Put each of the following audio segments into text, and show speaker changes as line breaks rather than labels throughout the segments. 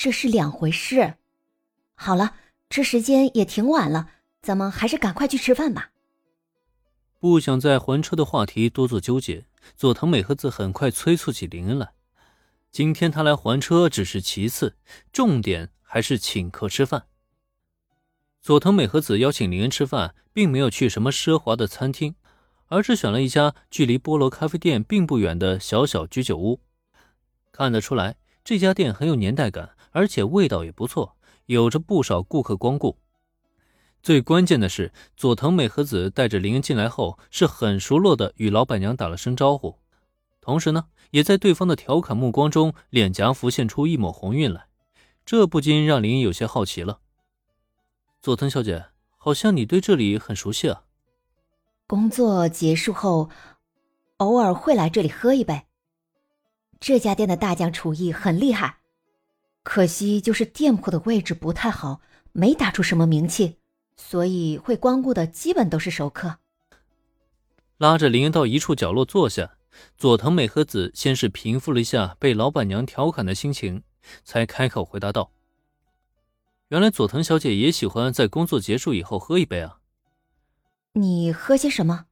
这是两回事。好了，这时间也挺晚了，咱们还是赶快去吃饭吧。
不想在还车的话题多做纠结，佐藤美和子很快催促起林恩来。今天他来还车只是其次，重点还是请客吃饭。佐藤美和子邀请林恩吃饭，并没有去什么奢华的餐厅，而是选了一家距离菠萝咖啡店并不远的小小居酒屋。看得出来，这家店很有年代感，而且味道也不错，有着不少顾客光顾。最关键的是，佐藤美和子带着林恩进来后，是很熟络的与老板娘打了声招呼，同时呢，也在对方的调侃目光中，脸颊浮现出一抹红晕来，这不禁让林有些好奇了。佐藤小姐，好像你对这里很熟悉啊。
工作结束后，偶尔会来这里喝一杯。这家店的大酱厨艺很厉害，可惜就是店铺的位置不太好，没打出什么名气。所以会光顾的基本都是熟客。
拉着林恩到一处角落坐下，佐藤美和子先是平复了一下被老板娘调侃的心情，才开口回答道：“原来佐藤小姐也喜欢在工作结束以后喝一杯啊。”
你喝些什么？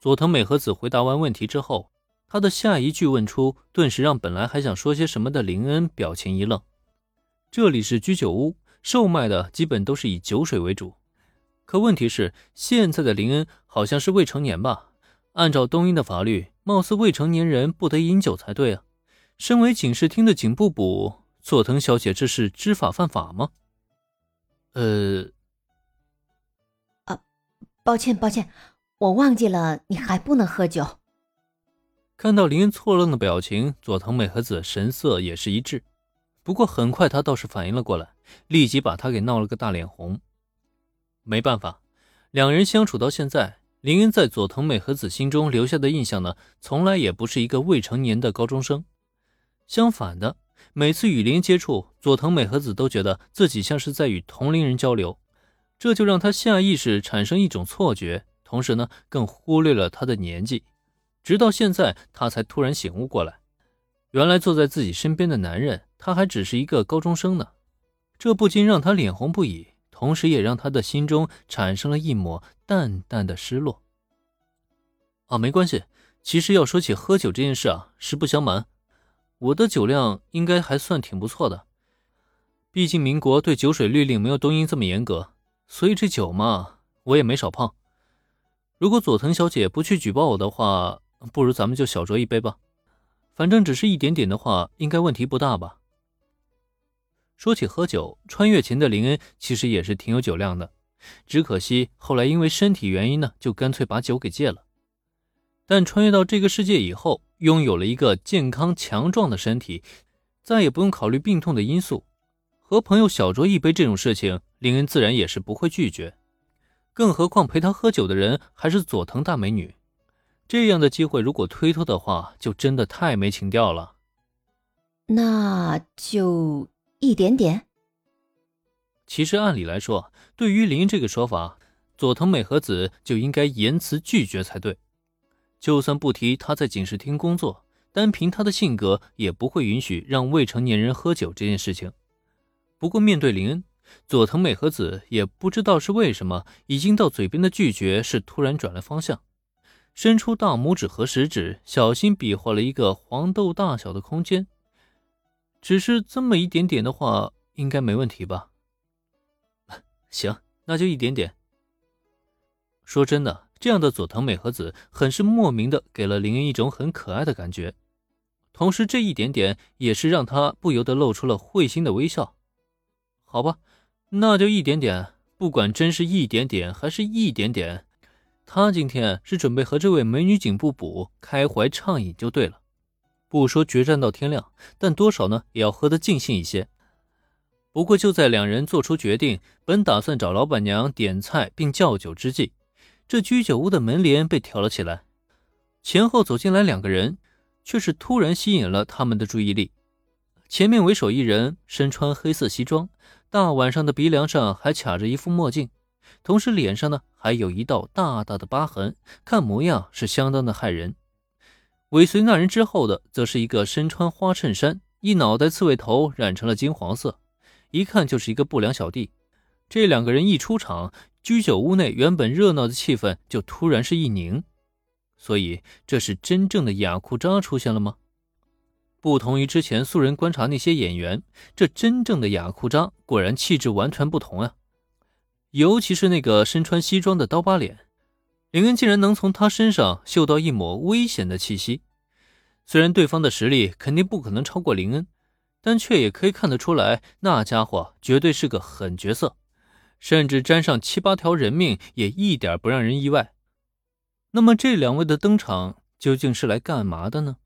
佐藤美和子回答完问题之后，他的下一句问出，顿时让本来还想说些什么的林恩表情一愣。这里是居酒屋。售卖的基本都是以酒水为主，可问题是现在的林恩好像是未成年吧？按照东英的法律，貌似未成年人不得饮酒才对啊。身为警视厅的警部补，佐藤小姐这是知法犯法吗？呃，
啊，抱歉抱歉，我忘记了你还不能喝酒。
看到林恩错愣的表情，佐藤美和子神色也是一致。不过很快，他倒是反应了过来，立即把他给闹了个大脸红。没办法，两人相处到现在，林恩在佐藤美和子心中留下的印象呢，从来也不是一个未成年的高中生。相反的，每次与林接触，佐藤美和子都觉得自己像是在与同龄人交流，这就让他下意识产生一种错觉，同时呢，更忽略了他的年纪。直到现在，他才突然醒悟过来，原来坐在自己身边的男人。他还只是一个高中生呢，这不禁让他脸红不已，同时也让他的心中产生了一抹淡淡的失落。啊，没关系，其实要说起喝酒这件事啊，实不相瞒，我的酒量应该还算挺不错的。毕竟民国对酒水律令没有东英这么严格，所以这酒嘛，我也没少碰。如果佐藤小姐不去举报我的话，不如咱们就小酌一杯吧，反正只是一点点的话，应该问题不大吧。说起喝酒，穿越前的林恩其实也是挺有酒量的，只可惜后来因为身体原因呢，就干脆把酒给戒了。但穿越到这个世界以后，拥有了一个健康强壮的身体，再也不用考虑病痛的因素，和朋友小酌一杯这种事情，林恩自然也是不会拒绝。更何况陪他喝酒的人还是佐藤大美女，这样的机会如果推脱的话，就真的太没情调了。
那就。一点点。
其实按理来说，对于林这个说法，佐藤美和子就应该严词拒绝才对。就算不提他在警视厅工作，单凭他的性格，也不会允许让未成年人喝酒这件事情。不过面对林恩，佐藤美和子也不知道是为什么，已经到嘴边的拒绝是突然转了方向，伸出大拇指和食指，小心比划了一个黄豆大小的空间。只是这么一点点的话，应该没问题吧？行，那就一点点。说真的，这样的佐藤美和子很是莫名的给了林恩一种很可爱的感觉，同时这一点点也是让他不由得露出了会心的微笑。好吧，那就一点点，不管真是一点点还是一点点，他今天是准备和这位美女警部补开怀畅饮就对了。不说决战到天亮，但多少呢也要喝得尽兴一些。不过就在两人做出决定，本打算找老板娘点菜并叫酒之际，这居酒屋的门帘被挑了起来，前后走进来两个人，却是突然吸引了他们的注意力。前面为首一人身穿黑色西装，大晚上的鼻梁上还卡着一副墨镜，同时脸上呢还有一道大大的疤痕，看模样是相当的骇人。尾随那人之后的，则是一个身穿花衬衫、一脑袋刺猬头染成了金黄色，一看就是一个不良小弟。这两个人一出场，居酒屋内原本热闹的气氛就突然是一凝。所以，这是真正的雅库扎出现了吗？不同于之前素人观察那些演员，这真正的雅库扎果然气质完全不同啊！尤其是那个身穿西装的刀疤脸，林恩竟然能从他身上嗅到一抹危险的气息。虽然对方的实力肯定不可能超过林恩，但却也可以看得出来，那家伙绝对是个狠角色。甚至沾上七八条人命也一点不让人意外。那么这两位的登场究竟是来干嘛的呢？